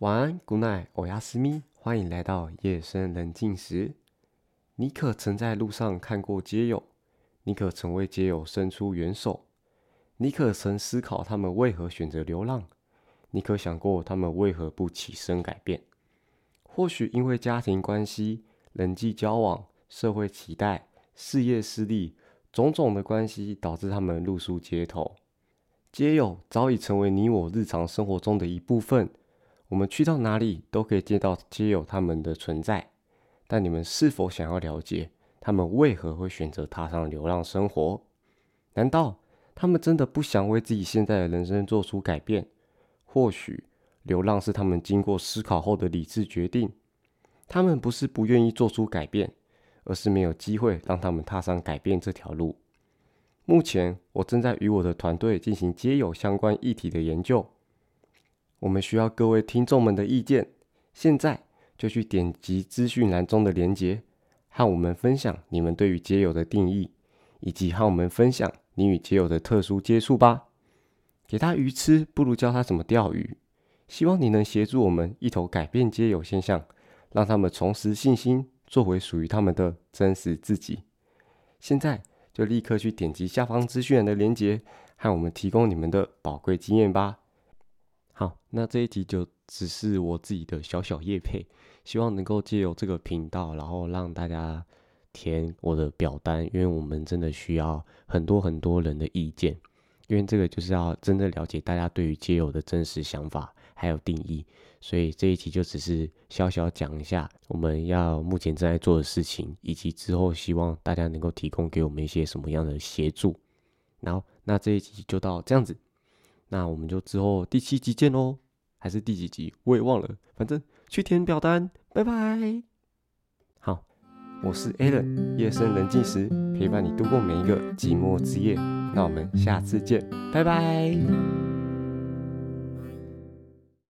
阿斯咪，欢迎来到夜深人静时。你可曾在路上看过街友？你可曾为街友伸出援手？你可曾思考他们为何选择流浪？你可想过他们为何不起身改变？或许因为家庭关系、人际交往、社会期待、事业失利，种种的关系导致他们露宿街头。街友早已成为你我日常生活中的一部分。我们去到哪里都可以见到街友他们的存在，但你们是否想要了解他们为何会选择踏上流浪生活？难道他们真的不想为自己现在的人生做出改变？或许流浪是他们经过思考后的理智决定。他们不是不愿意做出改变，而是没有机会让他们踏上改变这条路。目前，我正在与我的团队进行街友相关议题的研究。我们需要各位听众们的意见，现在就去点击资讯栏中的链接，和我们分享你们对于街友的定义，以及和我们分享你与街友的特殊接触吧。给他鱼吃，不如教他怎么钓鱼。希望你能协助我们一同改变街友现象，让他们重拾信心，做回属于他们的真实自己。现在就立刻去点击下方资讯栏的链接，和我们提供你们的宝贵经验吧。好，那这一集就只是我自己的小小叶配，希望能够借由这个频道，然后让大家填我的表单，因为我们真的需要很多很多人的意见，因为这个就是要真的了解大家对于街友的真实想法还有定义，所以这一集就只是小小讲一下我们要目前正在做的事情，以及之后希望大家能够提供给我们一些什么样的协助。然后，那这一集就到这样子。那我们就之后第七集见喽，还是第几集我也忘了，反正去填表单，拜拜。好，我是 Alan，夜深人静时陪伴你度过每一个寂寞之夜。那我们下次见，拜拜。